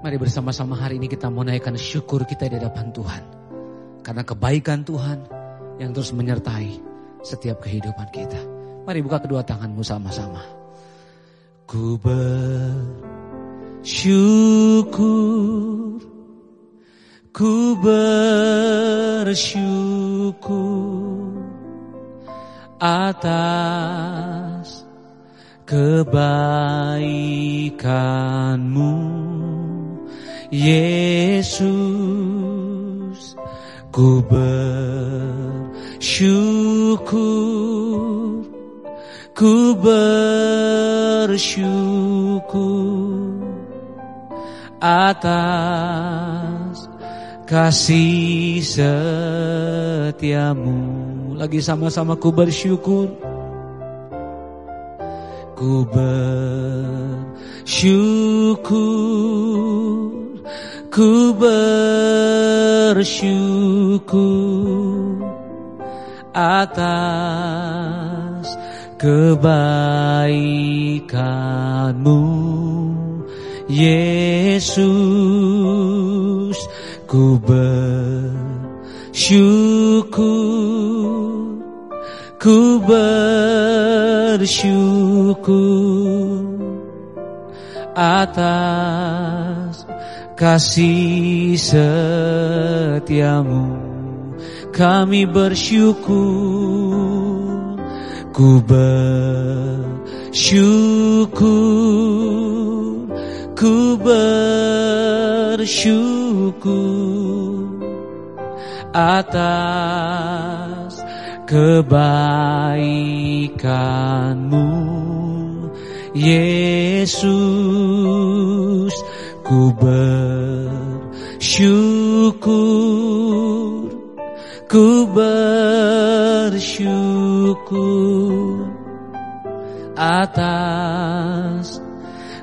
Mari bersama-sama hari ini kita mau naikkan syukur kita di hadapan Tuhan. Karena kebaikan Tuhan yang terus menyertai setiap kehidupan kita. Mari buka kedua tanganmu sama-sama. Ku bersyukur, ku bersyukur atas kebaikanmu Yesus ku bersyukur ku bersyukur atas kasih setiamu. Lagi sama-sama ku bersyukur. Ku bersyukur Ku bersyukur atas kebaikanmu Yesus. Ku bersyukur ku bersyukur atas kasih setiamu. Kami bersyukur ku bersyukur ku bersyukur atas kebaikanmu Yesus Ku bersyukur Ku bersyukur Atas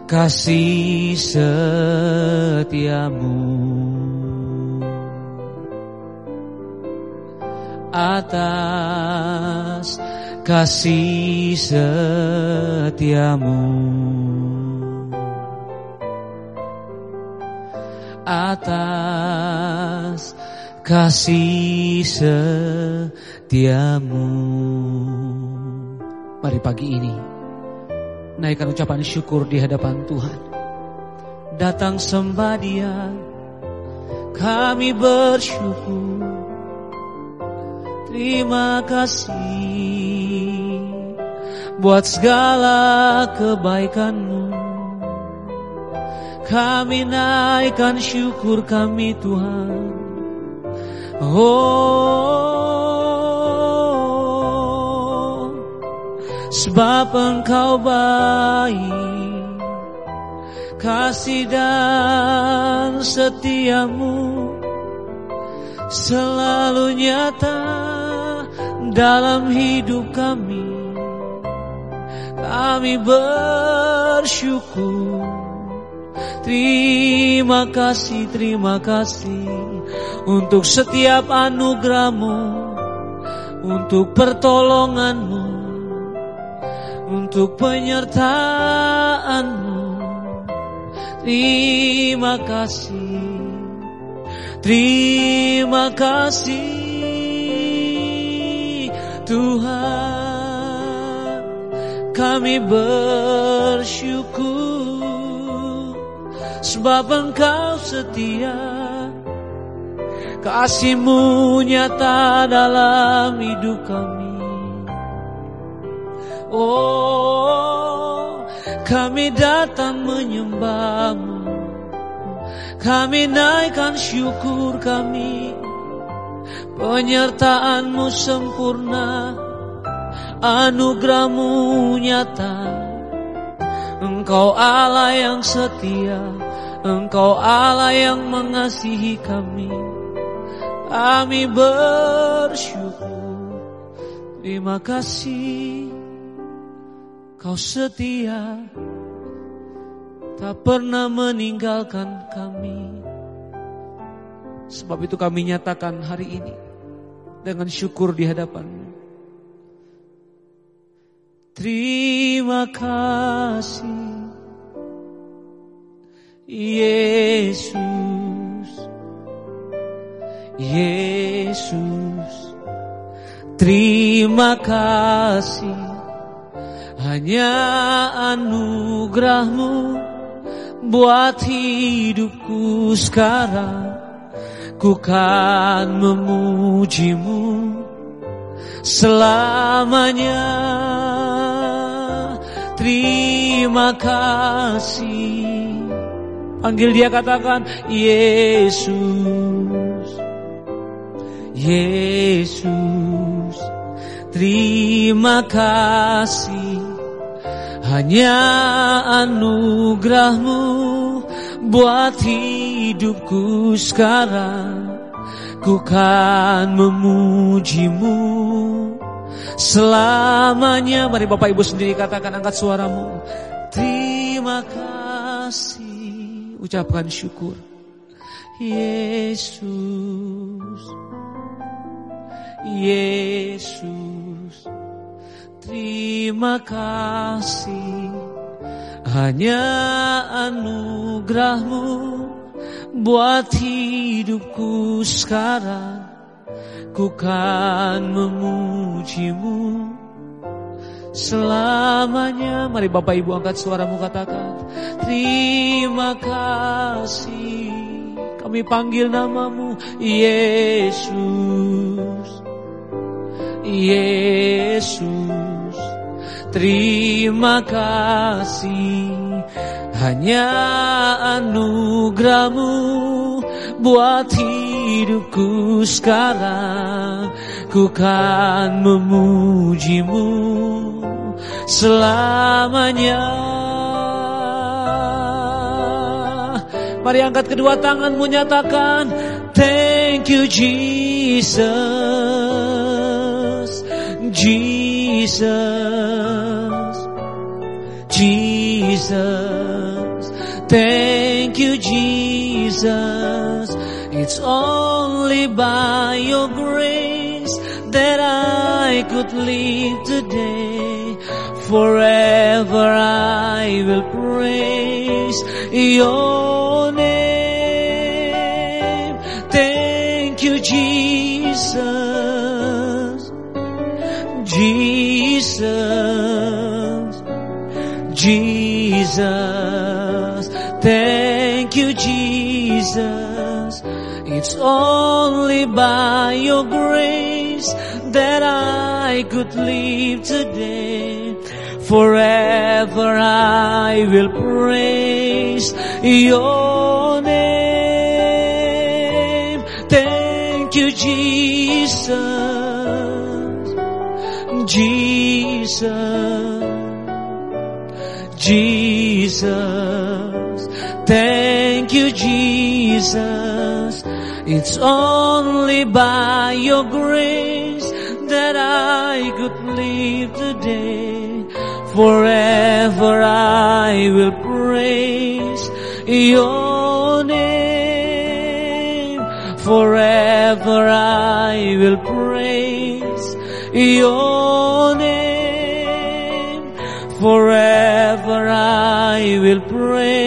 kasih setiamu. Atas kasih setiamu atas kasih setiamu. Mari pagi ini naikkan ucapan syukur di hadapan Tuhan. Datang sembah dia, kami bersyukur. Terima kasih buat segala kebaikanmu kami naikkan syukur kami Tuhan. Oh, sebab Engkau baik, kasih dan setiamu selalu nyata dalam hidup kami. Kami bersyukur Terima kasih, terima kasih untuk setiap anugerahmu, untuk pertolonganmu, untuk penyertaanmu. Terima kasih, terima kasih Tuhan. Kami bersyukur sebab engkau setia. Kasihmu nyata dalam hidup kami. Oh kami datang menyembahmu. Kami naikkan syukur kami. Penyertaanmu sempurna. Anugerahmu nyata. Engkau Allah yang setia Engkau Allah yang mengasihi kami. Kami bersyukur. Terima kasih. Kau setia. Tak pernah meninggalkan kami. Sebab itu kami nyatakan hari ini. Dengan syukur di hadapanmu. Terima kasih. Yesus. Yesus Terima kasih. Hanya anugerahmu Buat hidupku sekarang. Ku kan memujimu Selamanya. Terima kasih Panggil dia katakan Yesus Yesus Terima kasih. Hanya anugerahmu Buat hidupku sekarang. Ku kan memujimu Selamanya. Mari Bapak Ibu sendiri katakan angkat suaramu. Terima kasih Ucapkan syukur. Yesus Yesus Terima kasih. Hanya anugerahmu Buat hidupku sekarang. Ku kan memujimu Selamanya Mari Bapak Ibu angkat suaramu katakan Terima kasih. Kami panggil namamu Yesus. Yesus Terima kasih. Hanya anugerahmu Buat hidupku sekarang. Ku kan memujimu Selamanya Mari angkat kedua tanganmu nyatakan Thank you Jesus Jesus, Jesus, thank you, Jesus. It's only by your grace that I could live today. Forever I will praise your name. Thank you, Jesus. Jesus, Jesus, thank you, Jesus. It's only by your grace that I could live today. Forever I will praise your name. Thank you, Jesus. Jesus, Jesus, thank you, Jesus. It's only by your grace that I could live today. Forever I will praise your name. Forever I will praise your name. Forever I will praise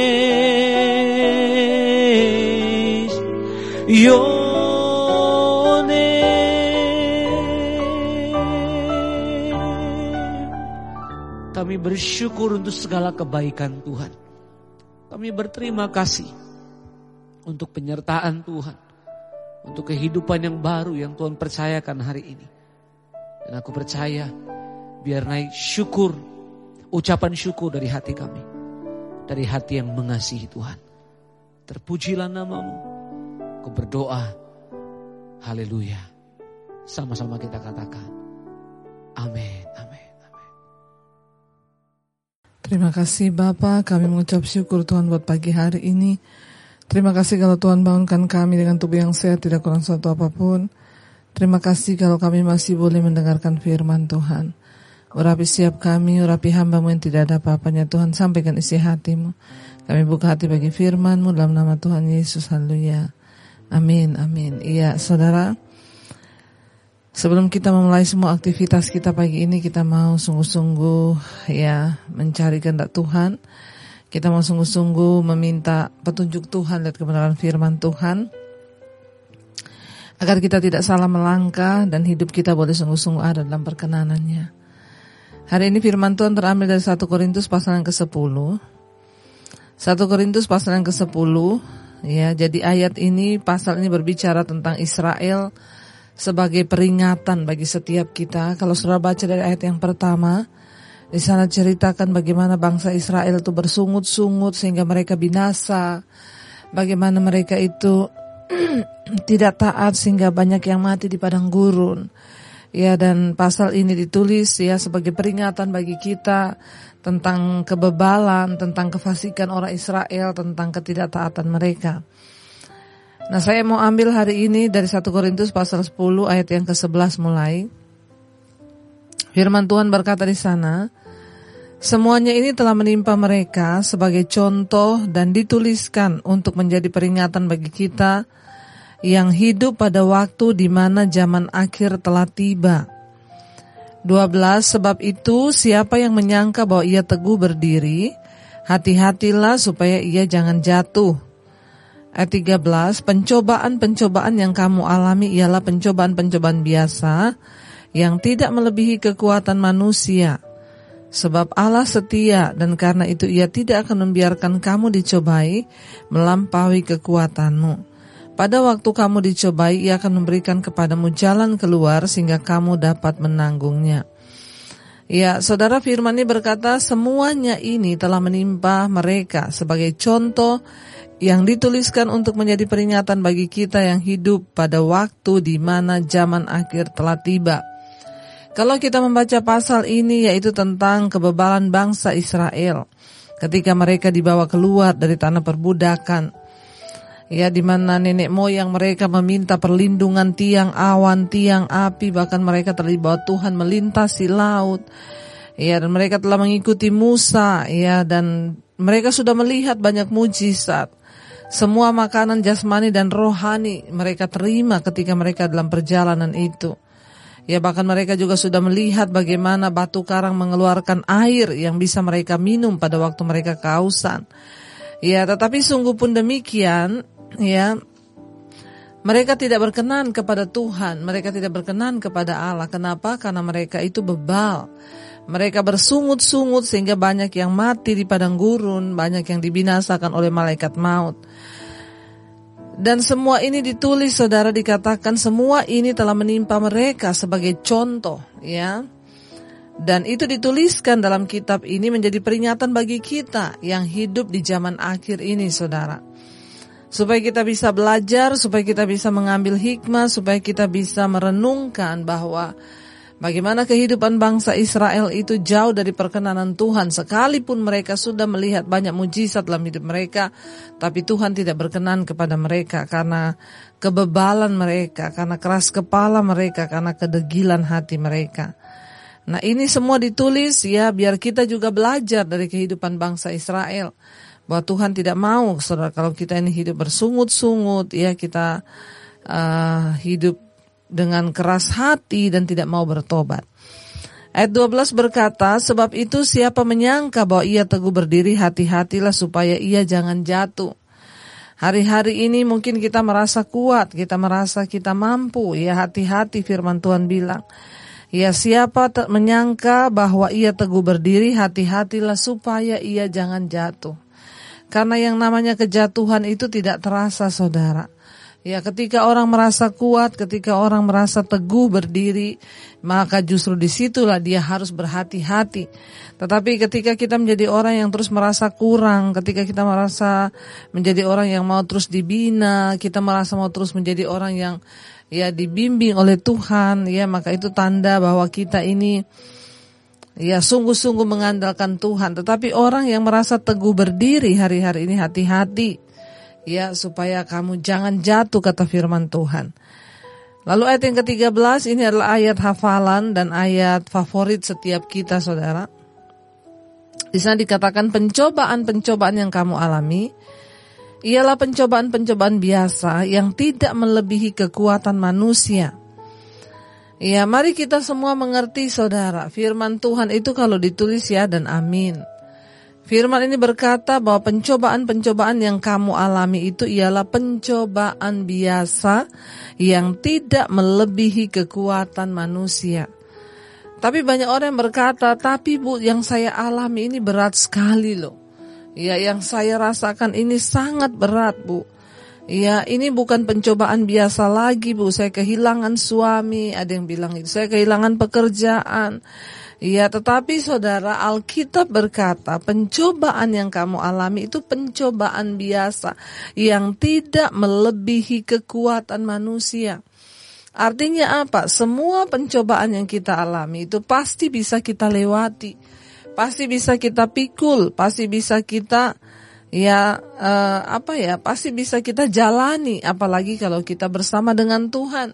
bersyukur untuk segala kebaikan Tuhan. Kami berterima kasih untuk penyertaan Tuhan. Untuk kehidupan yang baru yang Tuhan percayakan hari ini. Dan aku percaya biar naik syukur, ucapan syukur dari hati kami. Dari hati yang mengasihi Tuhan. Terpujilah namamu. Aku berdoa. Haleluya. Sama-sama kita katakan. Amin. Amin. Terima kasih Bapak, kami mengucap syukur Tuhan buat pagi hari ini. Terima kasih kalau Tuhan bangunkan kami dengan tubuh yang sehat, tidak kurang suatu apa pun. Terima kasih kalau kami masih boleh mendengarkan firman Tuhan. Urapi siap kami, urapi hambamu yang tidak ada apa-apanya Tuhan, sampaikan isi hatimu. Kami buka hati bagi firmanmu dalam nama Tuhan Yesus, haleluya. Amin, amin. Iya, saudara. Sebelum kita memulai semua aktivitas kita pagi ini, kita mau sungguh-sungguh ya mencari kehendak Tuhan. Kita mau sungguh-sungguh meminta petunjuk Tuhan dan kebenaran firman Tuhan. Agar kita tidak salah melangkah dan hidup kita boleh sungguh-sungguh ada dalam perkenanannya. Hari ini firman Tuhan terambil dari 1 Korintus pasal yang ke-10. 1 Korintus pasal yang ke-10. Ya, jadi ayat ini, pasal ini berbicara tentang Israel sebagai peringatan bagi setiap kita. Kalau sudah baca dari ayat yang pertama, di sana ceritakan bagaimana bangsa Israel itu bersungut-sungut sehingga mereka binasa. Bagaimana mereka itu tidak taat sehingga banyak yang mati di padang gurun. Ya dan pasal ini ditulis ya sebagai peringatan bagi kita tentang kebebalan, tentang kefasikan orang Israel, tentang ketidaktaatan mereka. Nah saya mau ambil hari ini dari 1 Korintus pasal 10 ayat yang ke-11 mulai. Firman Tuhan berkata di sana, Semuanya ini telah menimpa mereka sebagai contoh dan dituliskan untuk menjadi peringatan bagi kita yang hidup pada waktu di mana zaman akhir telah tiba. 12 Sebab itu siapa yang menyangka bahwa ia teguh berdiri, hati-hatilah supaya ia jangan jatuh. Ayat 13 Pencobaan-pencobaan yang kamu alami ialah pencobaan-pencobaan biasa yang tidak melebihi kekuatan manusia Sebab Allah setia dan karena itu ia tidak akan membiarkan kamu dicobai melampaui kekuatanmu. Pada waktu kamu dicobai, ia akan memberikan kepadamu jalan keluar sehingga kamu dapat menanggungnya. Ya, saudara firman ini berkata semuanya ini telah menimpa mereka sebagai contoh yang dituliskan untuk menjadi peringatan bagi kita yang hidup pada waktu di mana zaman akhir telah tiba. Kalau kita membaca pasal ini yaitu tentang kebebalan bangsa Israel ketika mereka dibawa keluar dari tanah perbudakan. Ya di mana nenek moyang mereka meminta perlindungan tiang awan, tiang api, bahkan mereka terlibat Tuhan melintasi laut. Ya dan mereka telah mengikuti Musa ya dan mereka sudah melihat banyak mujizat. Semua makanan jasmani dan rohani mereka terima ketika mereka dalam perjalanan itu. Ya bahkan mereka juga sudah melihat bagaimana batu karang mengeluarkan air yang bisa mereka minum pada waktu mereka kehausan. Ya tetapi sungguh pun demikian ya mereka tidak berkenan kepada Tuhan, mereka tidak berkenan kepada Allah. Kenapa? Karena mereka itu bebal. Mereka bersungut-sungut sehingga banyak yang mati di padang gurun, banyak yang dibinasakan oleh malaikat maut. Dan semua ini ditulis saudara dikatakan semua ini telah menimpa mereka sebagai contoh ya. Dan itu dituliskan dalam kitab ini menjadi peringatan bagi kita yang hidup di zaman akhir ini saudara. Supaya kita bisa belajar, supaya kita bisa mengambil hikmah, supaya kita bisa merenungkan bahwa Bagaimana kehidupan bangsa Israel itu jauh dari perkenanan Tuhan sekalipun mereka sudah melihat banyak mujizat dalam hidup mereka tapi Tuhan tidak berkenan kepada mereka karena kebebalan mereka, karena keras kepala mereka, karena kedegilan hati mereka. Nah, ini semua ditulis ya biar kita juga belajar dari kehidupan bangsa Israel bahwa Tuhan tidak mau saudara kalau kita ini hidup bersungut-sungut ya kita uh, hidup dengan keras hati dan tidak mau bertobat. Ayat 12 berkata, sebab itu siapa menyangka bahwa ia teguh berdiri, hati-hatilah supaya ia jangan jatuh. Hari-hari ini mungkin kita merasa kuat, kita merasa kita mampu, ya hati-hati firman Tuhan bilang. Ya siapa menyangka bahwa ia teguh berdiri, hati-hatilah supaya ia jangan jatuh. Karena yang namanya kejatuhan itu tidak terasa saudara. Ya, ketika orang merasa kuat, ketika orang merasa teguh berdiri, maka justru di situlah dia harus berhati-hati. Tetapi ketika kita menjadi orang yang terus merasa kurang, ketika kita merasa menjadi orang yang mau terus dibina, kita merasa mau terus menjadi orang yang ya dibimbing oleh Tuhan, ya maka itu tanda bahwa kita ini ya sungguh-sungguh mengandalkan Tuhan. Tetapi orang yang merasa teguh berdiri hari-hari ini hati-hati ya supaya kamu jangan jatuh kata firman Tuhan. Lalu ayat yang ke-13 ini adalah ayat hafalan dan ayat favorit setiap kita saudara. Di sana dikatakan pencobaan-pencobaan yang kamu alami ialah pencobaan-pencobaan biasa yang tidak melebihi kekuatan manusia. Ya, mari kita semua mengerti saudara, firman Tuhan itu kalau ditulis ya dan amin. Firman ini berkata bahwa pencobaan-pencobaan yang kamu alami itu ialah pencobaan biasa yang tidak melebihi kekuatan manusia. Tapi banyak orang yang berkata, tapi bu yang saya alami ini berat sekali loh. Ya yang saya rasakan ini sangat berat bu. Ya ini bukan pencobaan biasa lagi bu, saya kehilangan suami, ada yang bilang itu, saya kehilangan pekerjaan, Ya, tetapi saudara Alkitab berkata pencobaan yang kamu alami itu pencobaan biasa yang tidak melebihi kekuatan manusia. Artinya apa? Semua pencobaan yang kita alami itu pasti bisa kita lewati. Pasti bisa kita pikul, pasti bisa kita ya uh, apa ya? Pasti bisa kita jalani apalagi kalau kita bersama dengan Tuhan.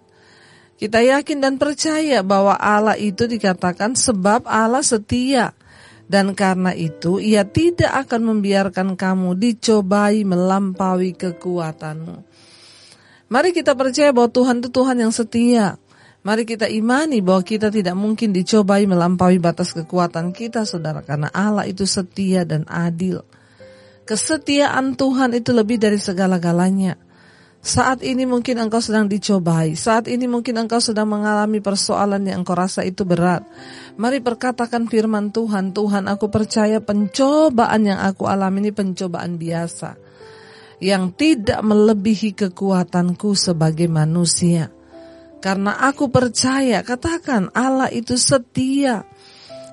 Kita yakin dan percaya bahwa Allah itu dikatakan sebab Allah setia. Dan karena itu ia tidak akan membiarkan kamu dicobai melampaui kekuatanmu. Mari kita percaya bahwa Tuhan itu Tuhan yang setia. Mari kita imani bahwa kita tidak mungkin dicobai melampaui batas kekuatan kita saudara. Karena Allah itu setia dan adil. Kesetiaan Tuhan itu lebih dari segala-galanya. Saat ini mungkin engkau sedang dicobai. Saat ini mungkin engkau sedang mengalami persoalan yang engkau rasa itu berat. Mari perkatakan firman Tuhan. Tuhan aku percaya pencobaan yang aku alami ini pencobaan biasa. Yang tidak melebihi kekuatanku sebagai manusia. Karena aku percaya, katakan Allah itu setia.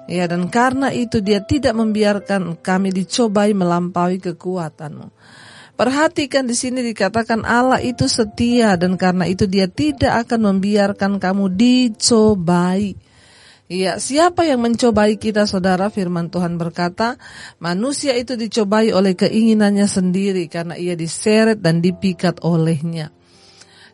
Ya dan karena itu dia tidak membiarkan kami dicobai melampaui kekuatanmu. Perhatikan di sini dikatakan Allah itu setia dan karena itu dia tidak akan membiarkan kamu dicobai. Ya, siapa yang mencobai kita saudara? Firman Tuhan berkata, manusia itu dicobai oleh keinginannya sendiri karena ia diseret dan dipikat olehnya.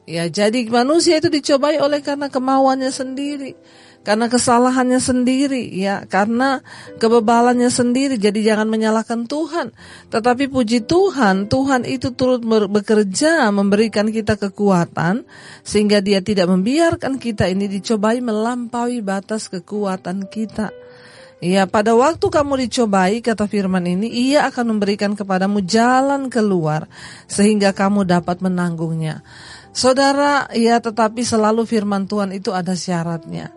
Ya, jadi manusia itu dicobai oleh karena kemauannya sendiri karena kesalahannya sendiri ya. Karena kebebalannya sendiri jadi jangan menyalahkan Tuhan. Tetapi puji Tuhan Tuhan itu turut bekerja memberikan kita kekuatan sehingga dia tidak membiarkan kita ini dicobai melampaui batas kekuatan kita. Ya, pada waktu kamu dicobai, kata firman ini, ia akan memberikan kepadamu jalan keluar, sehingga kamu dapat menanggungnya. Saudara, ya tetapi selalu firman Tuhan itu ada syaratnya.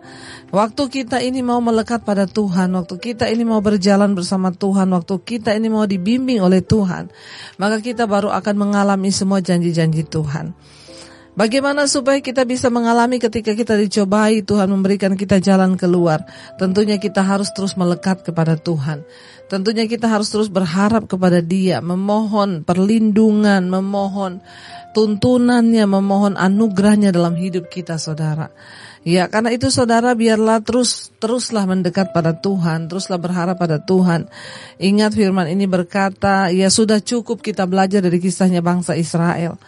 Waktu kita ini mau melekat pada Tuhan, waktu kita ini mau berjalan bersama Tuhan, waktu kita ini mau dibimbing oleh Tuhan, maka kita baru akan mengalami semua janji-janji Tuhan. Bagaimana supaya kita bisa mengalami ketika kita dicobai Tuhan memberikan kita jalan keluar? Tentunya kita harus terus melekat kepada Tuhan. Tentunya kita harus terus berharap kepada Dia, memohon perlindungan, memohon tuntunannya, memohon anugerahnya dalam hidup kita saudara. Ya, karena itu saudara biarlah terus teruslah mendekat pada Tuhan, teruslah berharap pada Tuhan. Ingat firman ini berkata, ya sudah cukup kita belajar dari kisahnya bangsa Israel.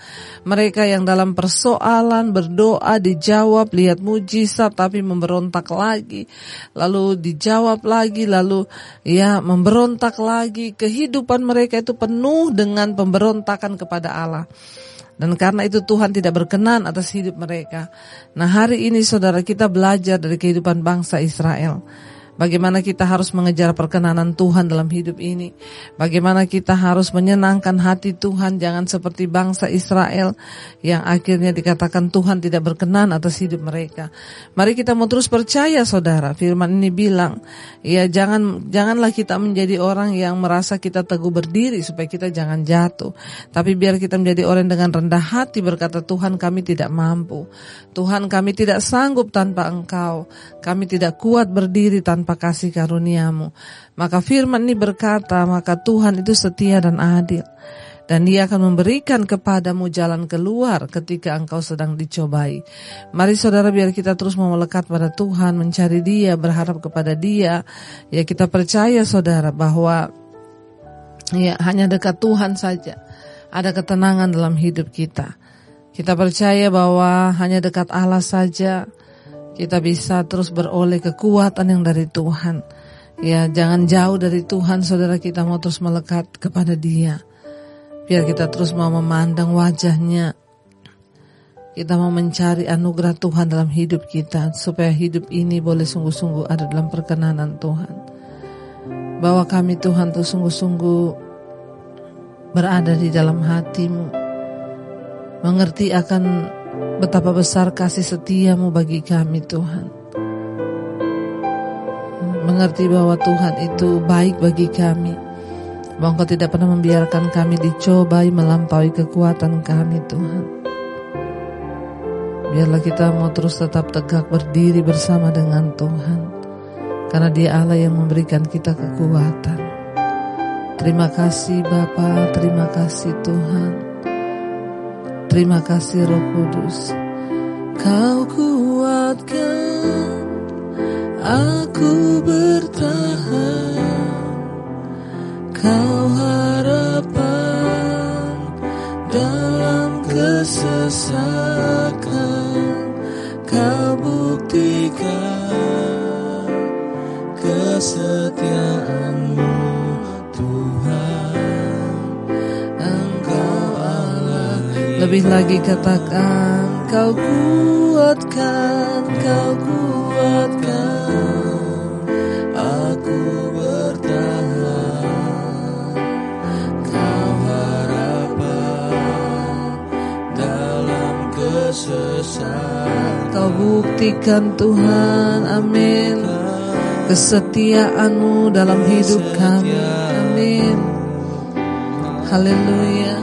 Mereka yang dalam persoalan berdoa dijawab, lihat mujizat tapi memberontak lagi. Lalu dijawab lagi, lalu ya memberontak lagi. Kehidupan mereka itu penuh dengan pemberontakan kepada Allah. Dan karena itu Tuhan tidak berkenan atas hidup mereka. Nah hari ini saudara kita belajar dari kehidupan bangsa Israel. Bagaimana kita harus mengejar perkenanan Tuhan dalam hidup ini. Bagaimana kita harus menyenangkan hati Tuhan. Jangan seperti bangsa Israel yang akhirnya dikatakan Tuhan tidak berkenan atas hidup mereka. Mari kita mau terus percaya saudara. Firman ini bilang, ya jangan janganlah kita menjadi orang yang merasa kita teguh berdiri supaya kita jangan jatuh. Tapi biar kita menjadi orang dengan rendah hati berkata Tuhan kami tidak mampu. Tuhan kami tidak sanggup tanpa engkau. Kami tidak kuat berdiri tanpa tanpa kasih karuniamu. Maka firman ini berkata, maka Tuhan itu setia dan adil. Dan dia akan memberikan kepadamu jalan keluar ketika engkau sedang dicobai. Mari saudara biar kita terus mau melekat pada Tuhan, mencari dia, berharap kepada dia. Ya kita percaya saudara bahwa ya hanya dekat Tuhan saja. Ada ketenangan dalam hidup kita. Kita percaya bahwa hanya dekat Allah saja kita bisa terus beroleh kekuatan yang dari Tuhan. Ya, jangan jauh dari Tuhan, saudara kita mau terus melekat kepada Dia. Biar kita terus mau memandang wajahnya. Kita mau mencari anugerah Tuhan dalam hidup kita, supaya hidup ini boleh sungguh-sungguh ada dalam perkenanan Tuhan. bahwa kami Tuhan tuh sungguh-sungguh berada di dalam hatimu. Mengerti akan betapa besar kasih setiamu bagi kami Tuhan. Mengerti bahwa Tuhan itu baik bagi kami. Bahwa Engkau tidak pernah membiarkan kami dicobai melampaui kekuatan kami Tuhan. Biarlah kita mau terus tetap tegak berdiri bersama dengan Tuhan. Karena dia Allah yang memberikan kita kekuatan. Terima kasih Bapa, terima kasih Tuhan. Terima kasih Roh Kudus. Kau kuatkan aku bertahan. Kau harapan dalam kesesakan. Kau buktikan kesetiaanmu Lebih lagi katakan Kau kuatkan Kau kuatkan Aku bertahan Kau harapan Dalam kesesatan Kau buktikan Tuhan Amin kesetiaanmu dalam hidup kami. Amin. Haleluya.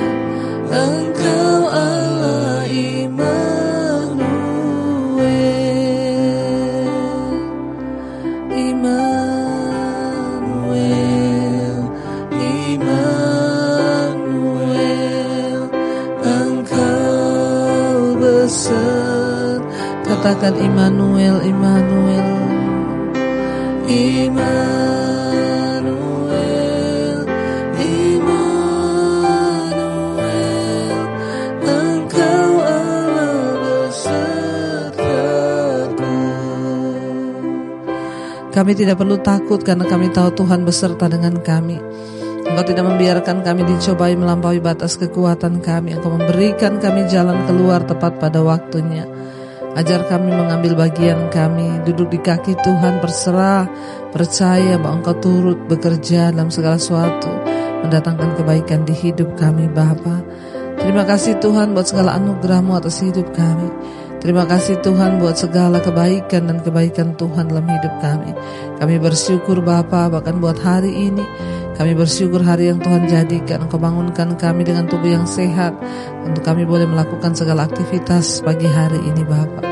Engkau Allah. Katakan Immanuel, Immanuel. Immanuel, Kami tidak perlu takut karena kami tahu Tuhan beserta dengan kami. Engkau tidak membiarkan kami dicobai melampaui batas kekuatan kami. Engkau memberikan kami jalan keluar tepat pada waktunya. Ajar kami mengambil bagian kami, duduk di kaki Tuhan, berserah, percaya bahwa Engkau turut bekerja dalam segala sesuatu, mendatangkan kebaikan di hidup kami Bapa. Terima kasih Tuhan buat segala anugerahmu atas hidup kami. Terima kasih Tuhan buat segala kebaikan dan kebaikan Tuhan dalam hidup kami. Kami bersyukur Bapa bahkan buat hari ini. Kami bersyukur hari yang Tuhan jadikan Engkau bangunkan kami dengan tubuh yang sehat Untuk kami boleh melakukan segala aktivitas pagi hari ini Bapak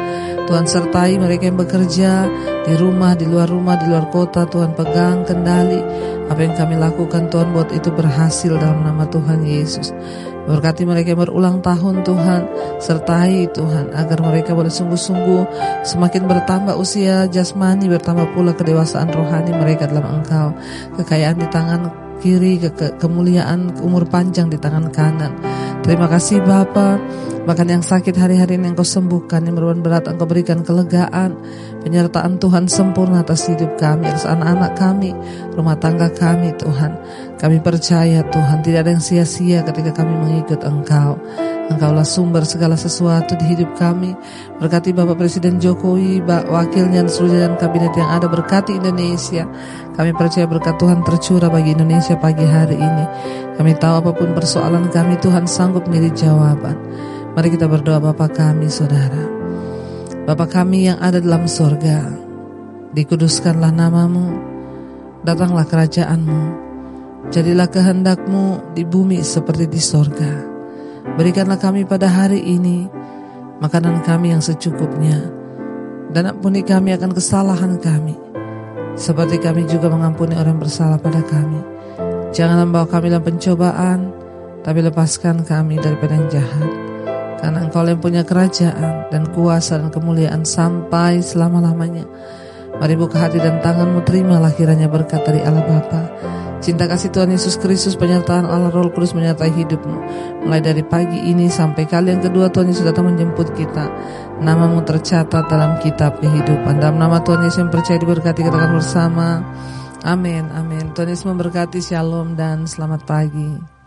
Tuhan sertai mereka yang bekerja di rumah, di luar rumah, di luar kota Tuhan pegang kendali Apa yang kami lakukan Tuhan buat itu berhasil dalam nama Tuhan Yesus Berkati mereka yang berulang tahun Tuhan. Sertai Tuhan Agar mereka boleh sungguh-sungguh Semakin bertambah usia jasmani Bertambah pula kedewasaan rohani mereka dalam engkau. Kekayaan di tangan kiri ke, ke kemuliaan umur panjang di tangan kanan. Terima kasih Bapa. Bahkan yang sakit hari-hari ini Engkau sembuhkan Yang beruan berat Engkau berikan kelegaan Penyertaan Tuhan sempurna atas hidup kami Atas anak-anak kami Rumah tangga kami Tuhan Kami percaya Tuhan Tidak ada yang sia-sia ketika kami mengikut Engkau. Engkaulah sumber segala sesuatu di hidup kami. Berkati Bapak Presiden Jokowi Wakilnya dan seluruh jajaran kabinet yang ada. Berkati Indonesia. Kami percaya berkat Tuhan tercurah bagi Indonesia pagi hari ini. Kami tahu apa pun persoalan kami Tuhan sanggup menjadi jawaban. Mari kita berdoa Bapak kami saudara. Bapa kami yang ada dalam sorga, dikuduskanlah namamu, datanglah kerajaanmu, jadilah kehendakmu di bumi seperti di sorga. Berikanlah kami pada hari ini makanan kami yang secukupnya, dan ampuni kami akan kesalahan kami, seperti kami juga mengampuni orang bersalah pada kami. Jangan membawa kami dalam pencobaan, tapi lepaskan kami daripada yang jahat. Karena engkau yang punya kerajaan dan kuasa dan kemuliaan sampai selama-lamanya. Mari buka hati dan tanganmu terimalah kiranya berkat dari Allah Bapa. Cinta kasih Tuhan Yesus Kristus penyertaan Allah Roh Kudus menyertai hidupmu. Mulai dari pagi ini sampai kali yang kedua Tuhan Yesus datang menjemput kita. Namamu tercatat dalam kitab kehidupan. Dalam nama Tuhan Yesus yang percaya diberkati katakan bersama. Amin, amin. Tuhan Yesus memberkati, shalom dan selamat pagi.